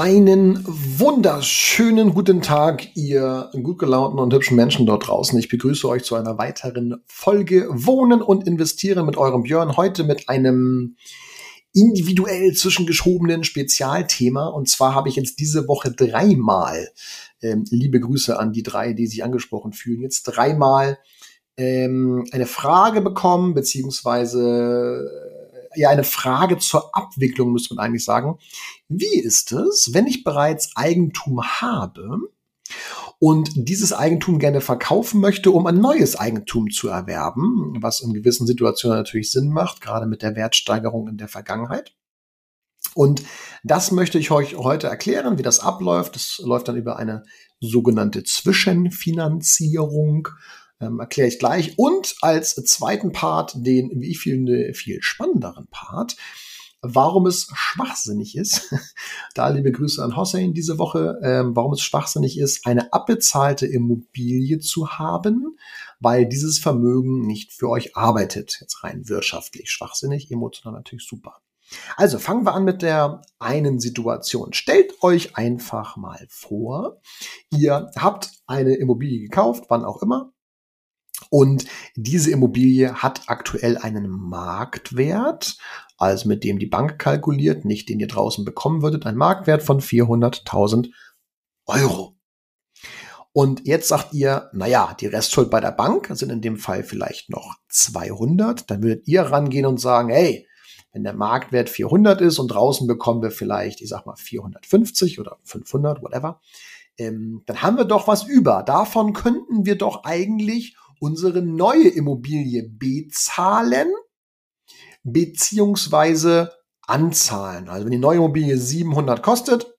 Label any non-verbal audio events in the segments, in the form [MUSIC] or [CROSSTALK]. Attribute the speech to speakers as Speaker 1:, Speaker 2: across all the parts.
Speaker 1: Einen wunderschönen guten Tag, ihr gut gelaunten und hübschen Menschen dort draußen. Ich begrüße euch zu einer weiteren Folge Wohnen und Investieren mit eurem Björn. Heute mit einem individuell zwischengeschobenen Spezialthema. Und zwar habe ich jetzt diese Woche dreimal, ähm, liebe Grüße an die drei, die sich angesprochen fühlen, jetzt dreimal ähm, eine Frage bekommen, beziehungsweise ja eine Frage zur Abwicklung, müsste man eigentlich sagen. Wie ist es, wenn ich bereits Eigentum habe und dieses Eigentum gerne verkaufen möchte, um ein neues Eigentum zu erwerben, was in gewissen Situationen natürlich Sinn macht, gerade mit der Wertsteigerung in der Vergangenheit. Und das möchte ich euch heute erklären, wie das abläuft. Das läuft dann über eine sogenannte Zwischenfinanzierung. Ähm, erkläre ich gleich. Und als zweiten Part, den, wie ich finde, viel spannenderen Part, warum es schwachsinnig ist, [LAUGHS] da liebe Grüße an Hossein diese Woche, ähm, warum es schwachsinnig ist, eine abbezahlte Immobilie zu haben, weil dieses Vermögen nicht für euch arbeitet. Jetzt rein wirtschaftlich schwachsinnig, emotional natürlich super. Also fangen wir an mit der einen Situation. Stellt euch einfach mal vor, ihr habt eine Immobilie gekauft, wann auch immer, und diese Immobilie hat aktuell einen Marktwert, also mit dem die Bank kalkuliert, nicht den ihr draußen bekommen würdet, ein Marktwert von 400.000 Euro. Und jetzt sagt ihr, naja, die Restschuld bei der Bank sind in dem Fall vielleicht noch 200. Dann würdet ihr rangehen und sagen, hey, wenn der Marktwert 400 ist und draußen bekommen wir vielleicht, ich sag mal 450 oder 500, whatever, ähm, dann haben wir doch was über. Davon könnten wir doch eigentlich unsere neue Immobilie bezahlen beziehungsweise anzahlen. Also wenn die neue Immobilie 700 kostet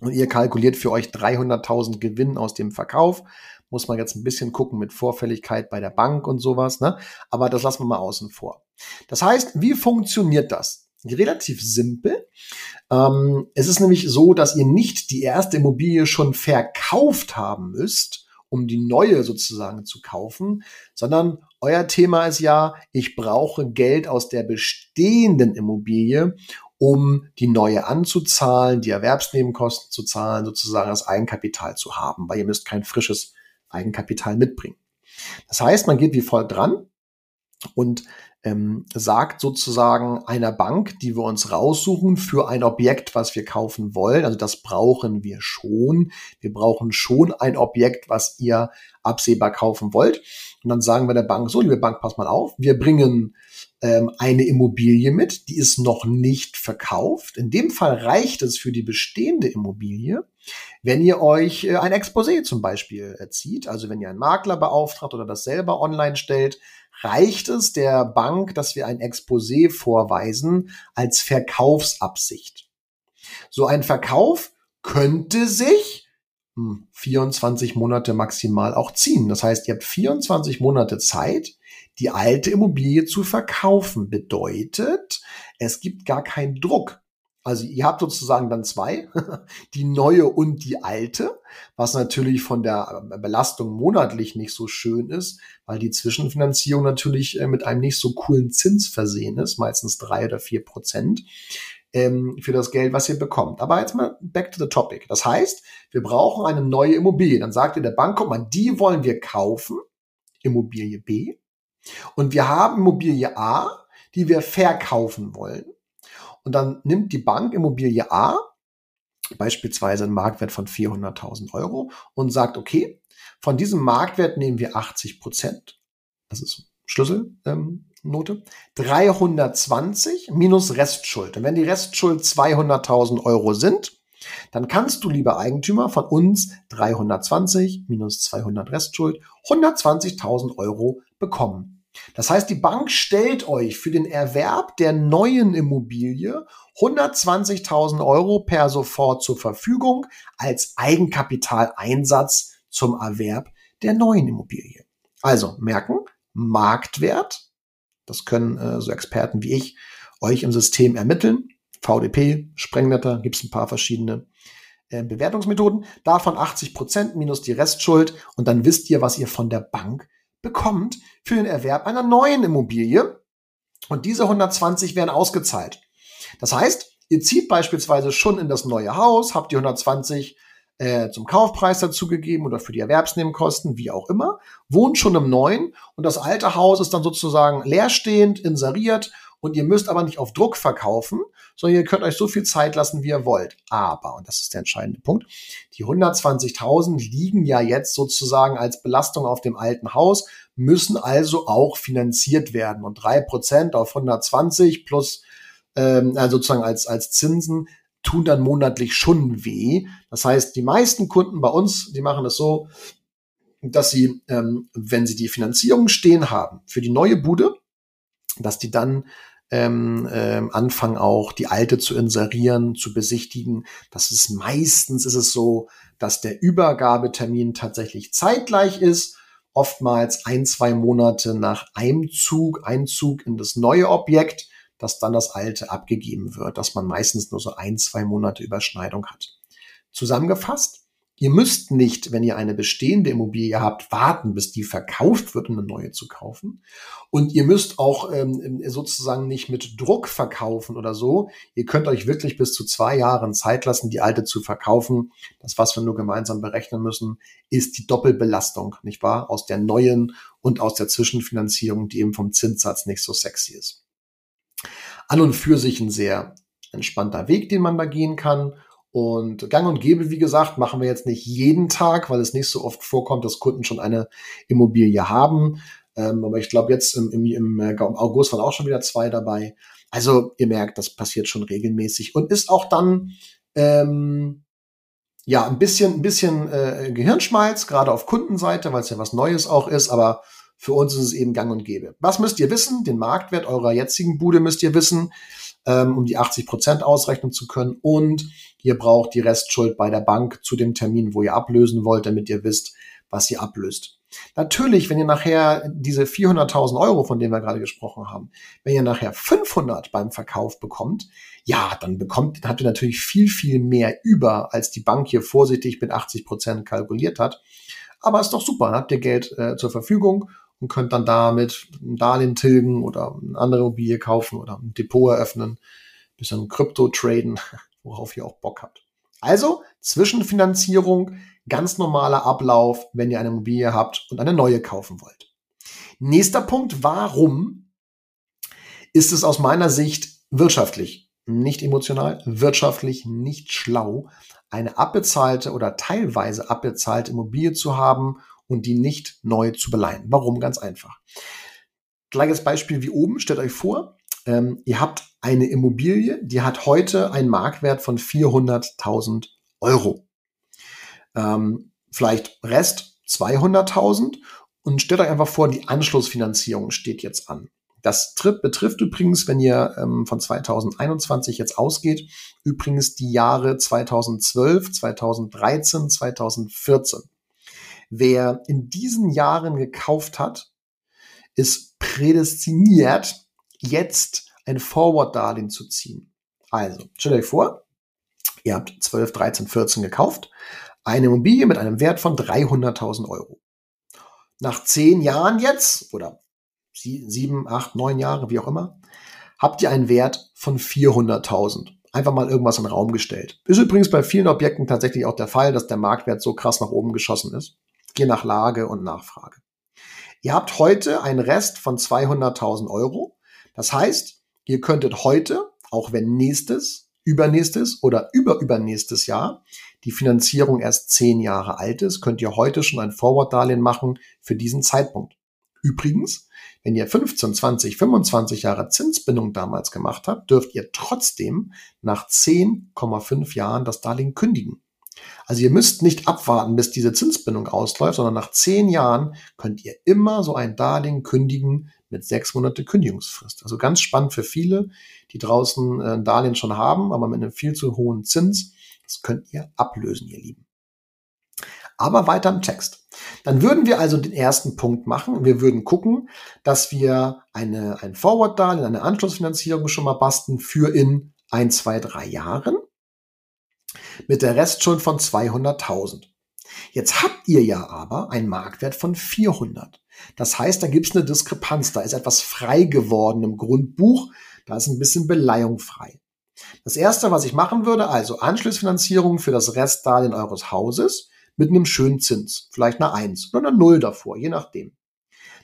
Speaker 1: und ihr kalkuliert für euch 300.000 Gewinn aus dem Verkauf, muss man jetzt ein bisschen gucken mit Vorfälligkeit bei der Bank und sowas, ne? Aber das lassen wir mal außen vor. Das heißt, wie funktioniert das? Relativ simpel. Ähm, es ist nämlich so, dass ihr nicht die erste Immobilie schon verkauft haben müsst, um die neue sozusagen zu kaufen, sondern euer Thema ist ja, ich brauche Geld aus der bestehenden Immobilie, um die neue anzuzahlen, die Erwerbsnebenkosten zu zahlen, sozusagen das Eigenkapital zu haben, weil ihr müsst kein frisches Eigenkapital mitbringen. Das heißt, man geht wie folgt dran und ähm, sagt sozusagen einer Bank, die wir uns raussuchen für ein Objekt, was wir kaufen wollen. Also das brauchen wir schon. Wir brauchen schon ein Objekt, was ihr absehbar kaufen wollt. Und dann sagen wir der Bank, so, liebe Bank, pass mal auf, wir bringen ähm, eine Immobilie mit, die ist noch nicht verkauft. In dem Fall reicht es für die bestehende Immobilie, wenn ihr euch äh, ein Exposé zum Beispiel zieht, also wenn ihr einen Makler beauftragt oder das selber online stellt, reicht es der Bank, dass wir ein Exposé vorweisen als Verkaufsabsicht. So ein Verkauf könnte sich 24 hm, Monate maximal auch ziehen. Das heißt, ihr habt 24 Monate Zeit, die alte Immobilie zu verkaufen. Bedeutet, es gibt gar keinen Druck. Also ihr habt sozusagen dann zwei, [LAUGHS] die neue und die alte, was natürlich von der Belastung monatlich nicht so schön ist, weil die Zwischenfinanzierung natürlich äh, mit einem nicht so coolen Zins versehen ist, meistens drei oder vier Prozent ähm, für das Geld, was ihr bekommt. Aber jetzt mal back to the topic. Das heißt, wir brauchen eine neue Immobilie. Dann sagt ihr der Bank, guck mal, die wollen wir kaufen, Immobilie B. Und wir haben Immobilie A, die wir verkaufen wollen. Und dann nimmt die Bank Immobilie A, beispielsweise einen Marktwert von 400.000 Euro und sagt, okay, von diesem Marktwert nehmen wir 80 Prozent. Das ist Schlüsselnote. Ähm, 320 minus Restschuld. Und wenn die Restschuld 200.000 Euro sind, dann kannst du, lieber Eigentümer, von uns 320 minus 200 Restschuld 120.000 Euro bekommen. Das heißt, die Bank stellt euch für den Erwerb der neuen Immobilie 120.000 Euro per sofort zur Verfügung als Eigenkapitaleinsatz zum Erwerb der neuen Immobilie. Also merken, Marktwert, das können äh, so Experten wie ich euch im System ermitteln. VDP, Sprengnetter, gibt es ein paar verschiedene äh, Bewertungsmethoden. Davon 80 Prozent minus die Restschuld und dann wisst ihr, was ihr von der Bank bekommt für den Erwerb einer neuen Immobilie. Und diese 120 werden ausgezahlt. Das heißt, ihr zieht beispielsweise schon in das neue Haus, habt die 120 äh, zum Kaufpreis dazugegeben oder für die Erwerbsnebenkosten, wie auch immer, wohnt schon im neuen und das alte Haus ist dann sozusagen leerstehend, inseriert und ihr müsst aber nicht auf Druck verkaufen, sondern ihr könnt euch so viel Zeit lassen, wie ihr wollt. Aber, und das ist der entscheidende Punkt, die 120.000 liegen ja jetzt sozusagen als Belastung auf dem alten Haus, müssen also auch finanziert werden. Und drei Prozent auf 120 plus ähm, also sozusagen als, als Zinsen tun dann monatlich schon weh. Das heißt, die meisten Kunden bei uns, die machen es so, dass sie, ähm, wenn sie die Finanzierung stehen haben für die neue Bude, dass die dann ähm, ähm, anfangen auch die alte zu inserieren, zu besichtigen. Das ist meistens ist es so, dass der Übergabetermin tatsächlich zeitgleich ist. Oftmals ein, zwei Monate nach Einzug, Einzug in das neue Objekt, dass dann das alte abgegeben wird, dass man meistens nur so ein, zwei Monate Überschneidung hat. Zusammengefasst, Ihr müsst nicht, wenn ihr eine bestehende Immobilie habt, warten, bis die verkauft wird, um eine neue zu kaufen. Und ihr müsst auch ähm, sozusagen nicht mit Druck verkaufen oder so. Ihr könnt euch wirklich bis zu zwei Jahren Zeit lassen, die alte zu verkaufen. Das, was wir nur gemeinsam berechnen müssen, ist die Doppelbelastung, nicht wahr? Aus der neuen und aus der Zwischenfinanzierung, die eben vom Zinssatz nicht so sexy ist. An und für sich ein sehr entspannter Weg, den man da gehen kann. Und gang und gäbe, wie gesagt, machen wir jetzt nicht jeden Tag, weil es nicht so oft vorkommt, dass Kunden schon eine Immobilie haben. Ähm, aber ich glaube, jetzt im, im, im August waren auch schon wieder zwei dabei. Also ihr merkt, das passiert schon regelmäßig und ist auch dann ähm, ja ein bisschen, ein bisschen äh, Gehirnschmalz, gerade auf Kundenseite, weil es ja was Neues auch ist, aber für uns ist es eben gang und gäbe. Was müsst ihr wissen? Den Marktwert eurer jetzigen Bude müsst ihr wissen ähm, um die 80 Prozent ausrechnen zu können. Und ihr braucht die Restschuld bei der Bank zu dem Termin, wo ihr ablösen wollt, damit ihr wisst, was ihr ablöst. Natürlich, wenn ihr nachher diese 400.000 Euro, von denen wir gerade gesprochen haben, wenn ihr nachher 500 beim Verkauf bekommt, ja, dann bekommt, habt ihr natürlich viel, viel mehr über, als die Bank hier vorsichtig mit 80 Prozent kalkuliert hat. Aber ist doch super, dann habt ihr Geld äh, zur Verfügung und könnt dann damit ein Darlehen tilgen oder eine andere Immobilie kaufen oder ein Depot eröffnen, bisschen Krypto traden, [LAUGHS] worauf ihr auch Bock habt. Also Zwischenfinanzierung, ganz normaler Ablauf, wenn ihr eine Immobilie habt und eine neue kaufen wollt. Nächster Punkt, warum ist es aus meiner Sicht wirtschaftlich, nicht emotional, wirtschaftlich nicht schlau, eine abbezahlte oder teilweise abbezahlte Immobilie zu haben und die nicht neu zu beleihen. Warum? Ganz einfach. Gleiches Beispiel wie oben. Stellt euch vor, ähm, ihr habt eine Immobilie, die hat heute einen Marktwert von 400.000 Euro. Ähm, vielleicht Rest 200.000 und stellt euch einfach vor, die Anschlussfinanzierung steht jetzt an. Das betrifft übrigens, wenn ihr ähm, von 2021 jetzt ausgeht, übrigens die Jahre 2012, 2013, 2014. Wer in diesen Jahren gekauft hat, ist prädestiniert, jetzt ein Forward-Darlehen zu ziehen. Also, stellt euch vor, ihr habt 12, 13, 14 gekauft, eine Immobilie mit einem Wert von 300.000 Euro. Nach zehn Jahren jetzt, oder sieben, acht, neun Jahre, wie auch immer, habt ihr einen Wert von 400.000. Einfach mal irgendwas in den Raum gestellt. Ist übrigens bei vielen Objekten tatsächlich auch der Fall, dass der Marktwert so krass nach oben geschossen ist je nach Lage und Nachfrage. Ihr habt heute einen Rest von 200.000 Euro. Das heißt, ihr könntet heute, auch wenn nächstes, übernächstes oder überübernächstes Jahr die Finanzierung erst zehn Jahre alt ist, könnt ihr heute schon ein Forward-Darlehen machen für diesen Zeitpunkt. Übrigens, wenn ihr 15, 20, 25 Jahre Zinsbindung damals gemacht habt, dürft ihr trotzdem nach 10,5 Jahren das Darlehen kündigen. Also ihr müsst nicht abwarten, bis diese Zinsbindung ausläuft, sondern nach zehn Jahren könnt ihr immer so ein Darlehen kündigen mit sechs Monate Kündigungsfrist. Also ganz spannend für viele, die draußen äh, ein Darlehen schon haben, aber mit einem viel zu hohen Zins. Das könnt ihr ablösen, ihr Lieben. Aber weiter im Text. Dann würden wir also den ersten Punkt machen. Wir würden gucken, dass wir eine, ein Forward-Darlehen, eine Anschlussfinanzierung schon mal basteln für in ein, zwei, drei Jahren mit der Restschuld von 200.000. Jetzt habt ihr ja aber einen Marktwert von 400. Das heißt, da gibt es eine Diskrepanz. Da ist etwas frei geworden im Grundbuch. Da ist ein bisschen Beleihung frei. Das erste, was ich machen würde, also Anschlussfinanzierung für das Restdarlehen eures Hauses mit einem schönen Zins. Vielleicht eine 1 oder eine 0 davor, je nachdem.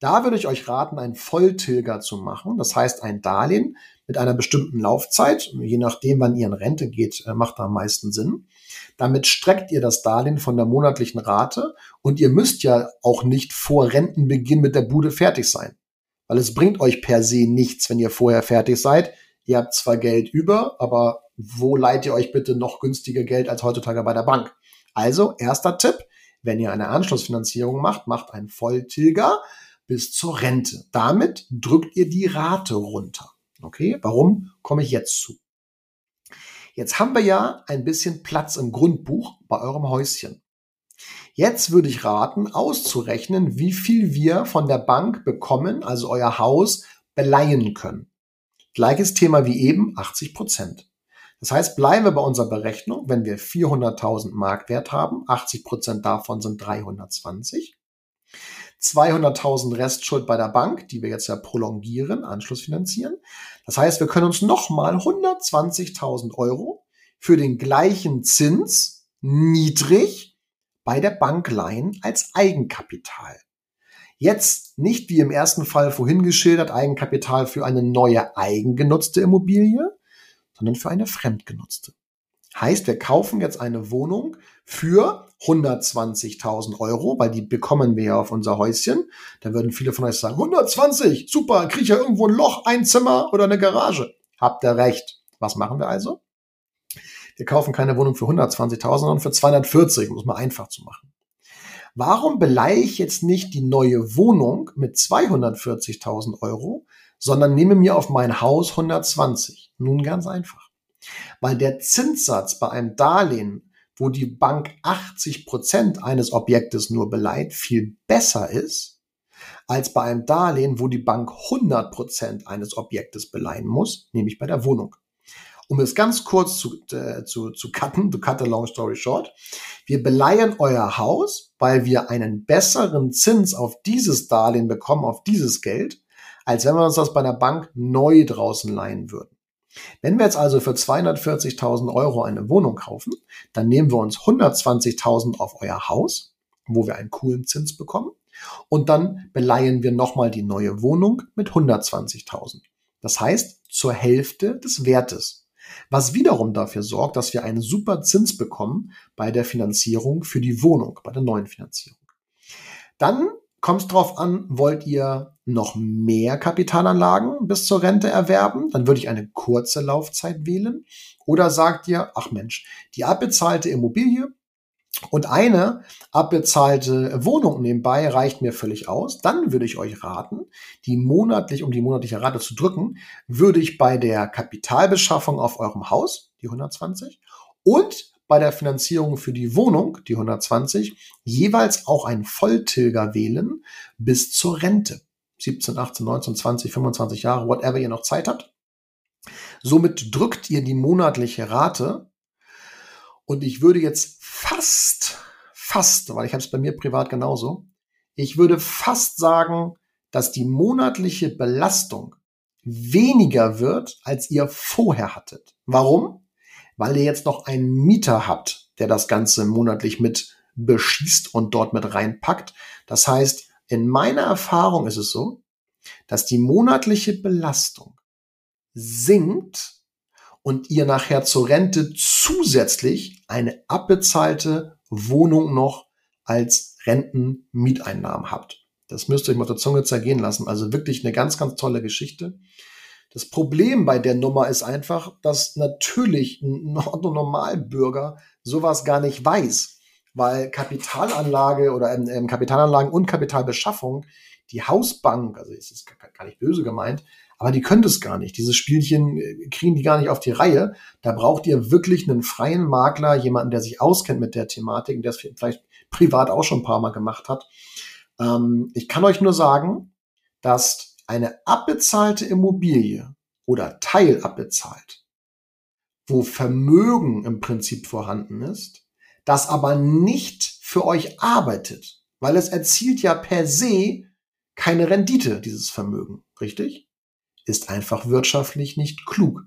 Speaker 1: Da würde ich euch raten, einen Volltilger zu machen. Das heißt, ein Darlehen mit einer bestimmten Laufzeit, je nachdem, wann ihr in Rente geht, äh, macht da am meisten Sinn. Damit streckt ihr das Darlehen von der monatlichen Rate und ihr müsst ja auch nicht vor Rentenbeginn mit der Bude fertig sein. Weil es bringt euch per se nichts, wenn ihr vorher fertig seid. Ihr habt zwar Geld über, aber wo leiht ihr euch bitte noch günstiger Geld als heutzutage bei der Bank? Also, erster Tipp, wenn ihr eine Anschlussfinanzierung macht, macht einen Volltilger bis zur Rente. Damit drückt ihr die Rate runter. Okay, warum komme ich jetzt zu? Jetzt haben wir ja ein bisschen Platz im Grundbuch bei eurem Häuschen. Jetzt würde ich raten, auszurechnen, wie viel wir von der Bank bekommen, also euer Haus, beleihen können. Gleiches Thema wie eben, 80 Prozent. Das heißt, bleiben wir bei unserer Berechnung, wenn wir 400.000 Marktwert haben, 80 Prozent davon sind 320. 200.000 Restschuld bei der Bank, die wir jetzt ja prolongieren, Anschluss finanzieren. Das heißt, wir können uns nochmal 120.000 Euro für den gleichen Zins niedrig bei der Bank leihen als Eigenkapital. Jetzt nicht wie im ersten Fall vorhin geschildert Eigenkapital für eine neue eigengenutzte Immobilie, sondern für eine fremdgenutzte. Heißt, wir kaufen jetzt eine Wohnung für 120.000 Euro, weil die bekommen wir ja auf unser Häuschen. Da würden viele von euch sagen, 120, super, kriege ich ja irgendwo ein Loch, ein Zimmer oder eine Garage. Habt ihr recht. Was machen wir also? Wir kaufen keine Wohnung für 120.000, sondern für 240, um es mal einfach zu machen. Warum beleihe ich jetzt nicht die neue Wohnung mit 240.000 Euro, sondern nehme mir auf mein Haus 120? Nun ganz einfach. Weil der Zinssatz bei einem Darlehen wo die Bank 80 Prozent eines Objektes nur beleiht, viel besser ist, als bei einem Darlehen, wo die Bank 100 Prozent eines Objektes beleihen muss, nämlich bei der Wohnung. Um es ganz kurz zu, äh, zu, zu cutten, to cut a long story short. Wir beleihen euer Haus, weil wir einen besseren Zins auf dieses Darlehen bekommen, auf dieses Geld, als wenn wir uns das bei der Bank neu draußen leihen würden. Wenn wir jetzt also für 240.000 Euro eine Wohnung kaufen, dann nehmen wir uns 120.000 auf euer Haus, wo wir einen coolen Zins bekommen. Und dann beleihen wir nochmal die neue Wohnung mit 120.000. Das heißt, zur Hälfte des Wertes. Was wiederum dafür sorgt, dass wir einen super Zins bekommen bei der Finanzierung für die Wohnung, bei der neuen Finanzierung. Dann kommt es drauf an, wollt ihr noch mehr Kapitalanlagen bis zur Rente erwerben, dann würde ich eine kurze Laufzeit wählen. Oder sagt ihr, ach Mensch, die abbezahlte Immobilie und eine abbezahlte Wohnung nebenbei reicht mir völlig aus. Dann würde ich euch raten, die monatlich, um die monatliche Rate zu drücken, würde ich bei der Kapitalbeschaffung auf eurem Haus, die 120, und bei der Finanzierung für die Wohnung, die 120, jeweils auch einen Volltilger wählen bis zur Rente. 17, 18, 19, 20, 25 Jahre, whatever ihr noch Zeit habt. Somit drückt ihr die monatliche Rate und ich würde jetzt fast, fast, weil ich habe es bei mir privat genauso, ich würde fast sagen, dass die monatliche Belastung weniger wird, als ihr vorher hattet. Warum? weil ihr jetzt noch einen Mieter habt, der das Ganze monatlich mit beschießt und dort mit reinpackt. Das heißt, in meiner Erfahrung ist es so, dass die monatliche Belastung sinkt und ihr nachher zur Rente zusätzlich eine abbezahlte Wohnung noch als Rentenmieteinnahmen habt. Das müsst ihr euch mal der Zunge zergehen lassen. Also wirklich eine ganz, ganz tolle Geschichte. Das Problem bei der Nummer ist einfach, dass natürlich ein [LAUGHS] Normalbürger sowas gar nicht weiß, weil Kapitalanlage oder ähm, Kapitalanlagen und Kapitalbeschaffung, die Hausbank, also es ist gar nicht böse gemeint, aber die können das gar nicht. Dieses Spielchen äh, kriegen die gar nicht auf die Reihe. Da braucht ihr wirklich einen freien Makler, jemanden, der sich auskennt mit der Thematik, der es vielleicht privat auch schon ein paar Mal gemacht hat. Ähm, ich kann euch nur sagen, dass eine abbezahlte Immobilie oder teilabbezahlt, wo Vermögen im Prinzip vorhanden ist, das aber nicht für euch arbeitet, weil es erzielt ja per se keine Rendite, dieses Vermögen, richtig? Ist einfach wirtschaftlich nicht klug.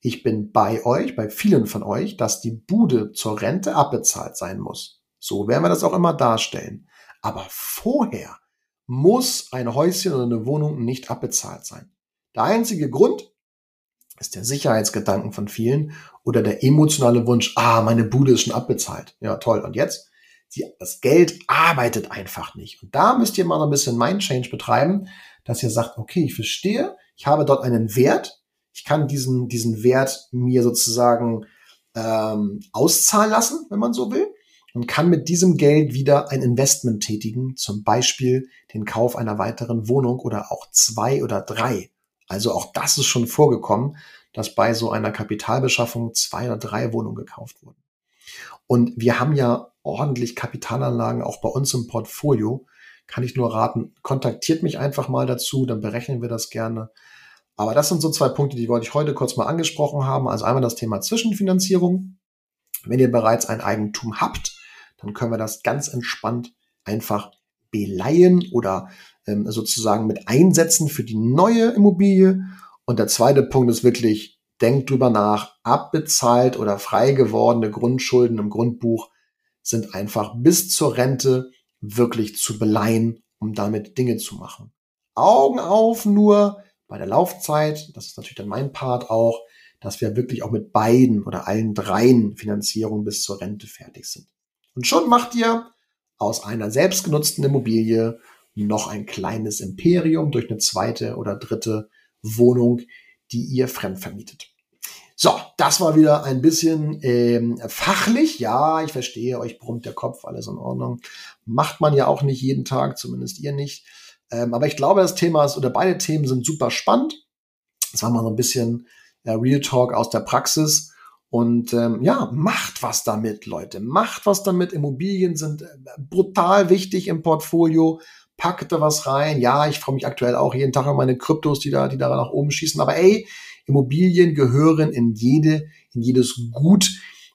Speaker 1: Ich bin bei euch, bei vielen von euch, dass die Bude zur Rente abbezahlt sein muss. So werden wir das auch immer darstellen. Aber vorher muss ein Häuschen oder eine Wohnung nicht abbezahlt sein. Der einzige Grund ist der Sicherheitsgedanken von vielen oder der emotionale Wunsch, ah, meine Bude ist schon abbezahlt. Ja, toll. Und jetzt? Die, das Geld arbeitet einfach nicht. Und da müsst ihr mal ein bisschen Mind-Change betreiben, dass ihr sagt, okay, ich verstehe, ich habe dort einen Wert, ich kann diesen, diesen Wert mir sozusagen ähm, auszahlen lassen, wenn man so will und kann mit diesem Geld wieder ein Investment tätigen, zum Beispiel den Kauf einer weiteren Wohnung oder auch zwei oder drei. Also auch das ist schon vorgekommen, dass bei so einer Kapitalbeschaffung zwei oder drei Wohnungen gekauft wurden. Und wir haben ja ordentlich Kapitalanlagen auch bei uns im Portfolio. Kann ich nur raten, kontaktiert mich einfach mal dazu, dann berechnen wir das gerne. Aber das sind so zwei Punkte, die wollte ich heute kurz mal angesprochen haben. Also einmal das Thema Zwischenfinanzierung. Wenn ihr bereits ein Eigentum habt, dann können wir das ganz entspannt einfach beleihen oder ähm, sozusagen mit einsetzen für die neue Immobilie. Und der zweite Punkt ist wirklich, denkt drüber nach, abbezahlt oder frei gewordene Grundschulden im Grundbuch sind einfach bis zur Rente wirklich zu beleihen, um damit Dinge zu machen. Augen auf nur bei der Laufzeit, das ist natürlich dann mein Part auch, dass wir wirklich auch mit beiden oder allen dreien Finanzierungen bis zur Rente fertig sind. Und schon macht ihr aus einer selbstgenutzten Immobilie noch ein kleines Imperium durch eine zweite oder dritte Wohnung, die ihr fremdvermietet. So, das war wieder ein bisschen ähm, fachlich. Ja, ich verstehe, euch brummt der Kopf, alles in Ordnung. Macht man ja auch nicht jeden Tag, zumindest ihr nicht. Ähm, aber ich glaube, das Thema ist, oder beide Themen sind super spannend. Das war mal so ein bisschen äh, Real Talk aus der Praxis. Und ähm, ja, macht was damit, Leute. Macht was damit. Immobilien sind äh, brutal wichtig im Portfolio. Packt da was rein. Ja, ich freue mich aktuell auch jeden Tag an meine Kryptos, die da, die da nach oben schießen. Aber ey, Immobilien gehören in jede, in jedes gut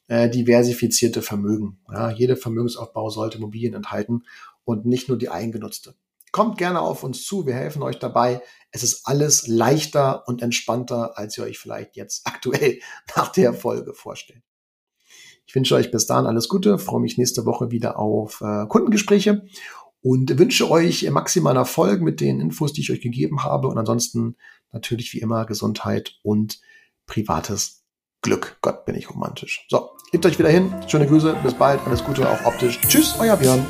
Speaker 1: äh, diversifizierte Vermögen. Ja, jeder Vermögensaufbau sollte Immobilien enthalten und nicht nur die eingenutzte. Kommt gerne auf uns zu, wir helfen euch dabei. Es ist alles leichter und entspannter, als ihr euch vielleicht jetzt [LAUGHS] aktuell nach der Folge vorstellt. Ich wünsche euch bis dahin alles Gute, freue mich nächste Woche wieder auf äh, Kundengespräche und wünsche euch maximalen Erfolg mit den Infos, die ich euch gegeben habe und ansonsten natürlich wie immer Gesundheit und privates Glück. Gott, bin ich romantisch. So, gebt euch wieder hin. Schöne Grüße, bis bald, alles Gute auch optisch. Tschüss, euer Björn.